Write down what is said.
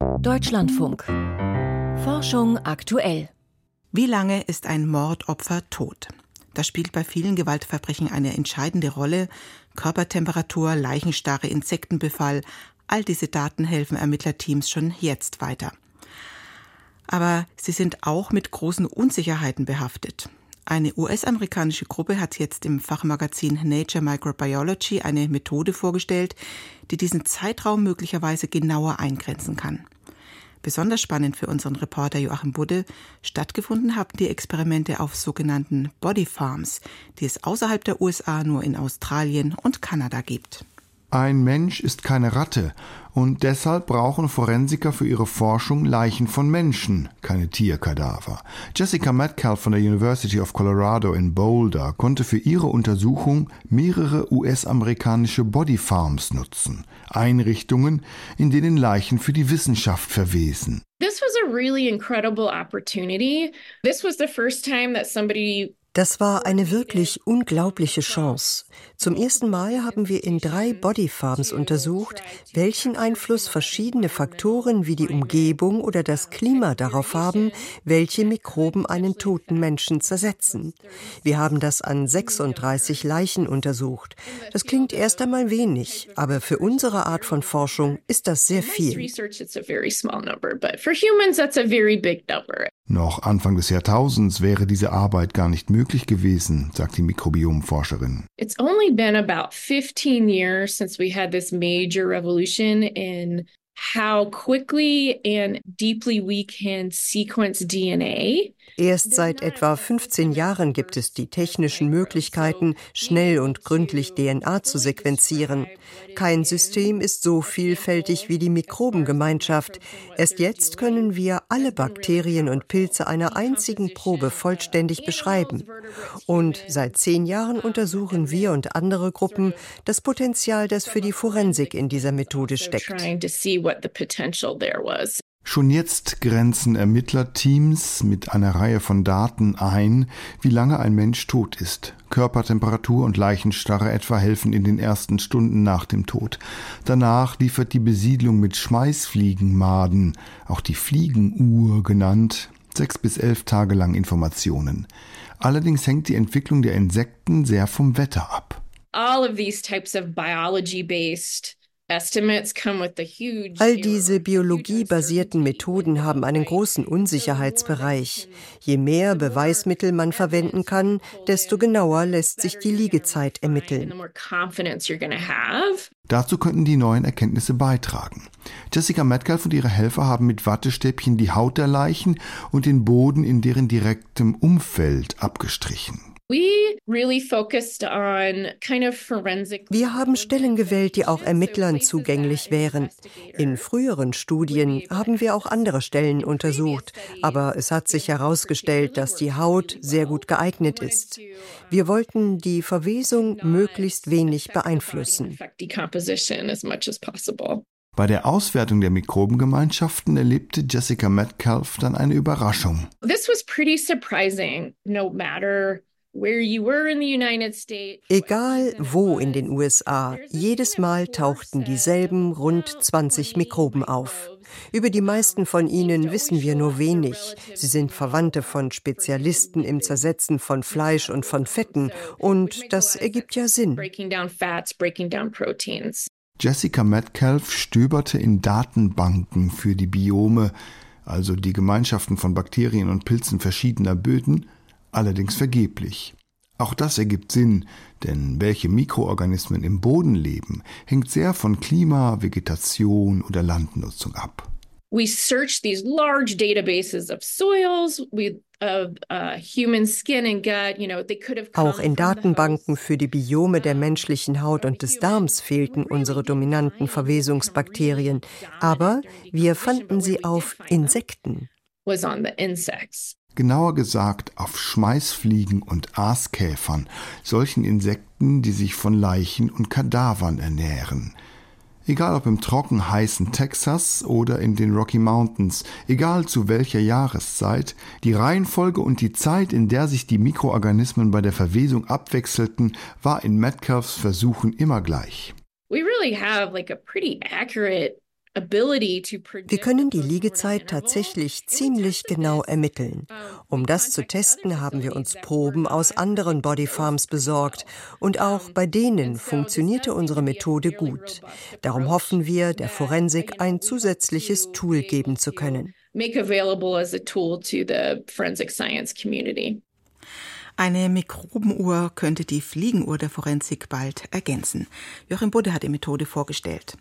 Deutschlandfunk. Forschung aktuell. Wie lange ist ein Mordopfer tot? Das spielt bei vielen Gewaltverbrechen eine entscheidende Rolle. Körpertemperatur, Leichenstarre, Insektenbefall, all diese Daten helfen Ermittlerteams schon jetzt weiter. Aber sie sind auch mit großen Unsicherheiten behaftet. Eine US-amerikanische Gruppe hat jetzt im Fachmagazin Nature Microbiology eine Methode vorgestellt, die diesen Zeitraum möglicherweise genauer eingrenzen kann. Besonders spannend für unseren Reporter Joachim Budde, stattgefunden haben die Experimente auf sogenannten Body Farms, die es außerhalb der USA nur in Australien und Kanada gibt. Ein Mensch ist keine Ratte und deshalb brauchen Forensiker für ihre Forschung Leichen von Menschen, keine Tierkadaver. Jessica Metcalf von der University of Colorado in Boulder konnte für ihre Untersuchung mehrere US-amerikanische Body Farms nutzen, Einrichtungen, in denen Leichen für die Wissenschaft verwesen. This was a really incredible opportunity. This was the first time that somebody das war eine wirklich unglaubliche Chance. Zum ersten Mal haben wir in drei Bodyfarms untersucht, welchen Einfluss verschiedene Faktoren wie die Umgebung oder das Klima darauf haben, welche Mikroben einen toten Menschen zersetzen. Wir haben das an 36 Leichen untersucht. Das klingt erst einmal wenig, aber für unsere Art von Forschung ist das sehr viel. Noch Anfang des Jahrtausends wäre diese Arbeit gar nicht möglich gewesen, sagt die Mikrobiomforscherin. It's only been about 15 years since we had this major revolution in how quickly and deeply we can sequence DNA. Erst seit etwa 15 Jahren gibt es die technischen Möglichkeiten, schnell und gründlich DNA zu sequenzieren. Kein System ist so vielfältig wie die Mikrobengemeinschaft. Erst jetzt können wir alle Bakterien und Pilze einer einzigen Probe vollständig beschreiben. Und seit zehn Jahren untersuchen wir und andere Gruppen das Potenzial, das für die Forensik in dieser Methode steckt. Schon jetzt grenzen Ermittlerteams mit einer Reihe von Daten ein, wie lange ein Mensch tot ist. Körpertemperatur und Leichenstarre etwa helfen in den ersten Stunden nach dem Tod. Danach liefert die Besiedlung mit Schmeißfliegenmaden, auch die Fliegenuhr genannt, sechs bis elf Tage lang Informationen. Allerdings hängt die Entwicklung der Insekten sehr vom Wetter ab. All of these types of biology-based All diese biologiebasierten Methoden haben einen großen Unsicherheitsbereich. Je mehr Beweismittel man verwenden kann, desto genauer lässt sich die Liegezeit ermitteln. Dazu könnten die neuen Erkenntnisse beitragen. Jessica Metcalf und ihre Helfer haben mit Wattestäbchen die Haut der Leichen und den Boden in deren direktem Umfeld abgestrichen. Wir haben Stellen gewählt, die auch Ermittlern zugänglich wären. In früheren Studien haben wir auch andere Stellen untersucht, aber es hat sich herausgestellt, dass die Haut sehr gut geeignet ist. Wir wollten die Verwesung möglichst wenig beeinflussen. Bei der Auswertung der Mikrobengemeinschaften erlebte Jessica Metcalf dann eine Überraschung. This was pretty surprising, no matter Egal wo in den USA, jedes Mal tauchten dieselben rund 20 Mikroben auf. Über die meisten von ihnen wissen wir nur wenig. Sie sind Verwandte von Spezialisten im Zersetzen von Fleisch und von Fetten und das ergibt ja Sinn. Jessica Metcalf stöberte in Datenbanken für die Biome, also die Gemeinschaften von Bakterien und Pilzen verschiedener Böden, allerdings vergeblich. Auch das ergibt Sinn, denn welche Mikroorganismen im Boden leben, hängt sehr von Klima, Vegetation oder Landnutzung ab. We search these large databases of soils, we uh, auch in Datenbanken für die Biome der menschlichen Haut und des Darms fehlten unsere dominanten Verwesungsbakterien, aber wir fanden sie auf Insekten. Genauer gesagt auf Schmeißfliegen und Aaskäfern, solchen Insekten, die sich von Leichen und Kadavern ernähren. Egal ob im trocken heißen Texas oder in den Rocky Mountains, egal zu welcher Jahreszeit, die Reihenfolge und die Zeit, in der sich die Mikroorganismen bei der Verwesung abwechselten, war in Metcalfs Versuchen immer gleich. We really have like a pretty accurate Wir können die Liegezeit tatsächlich ziemlich genau ermitteln. Um das zu testen, haben wir uns Proben aus anderen Bodyfarms besorgt und auch bei denen funktionierte unsere Methode gut. Darum hoffen wir, der Forensik ein zusätzliches Tool geben zu können. Eine Mikrobenuhr könnte die Fliegenuhr der Forensik bald ergänzen. Joachim Budde hat die Methode vorgestellt.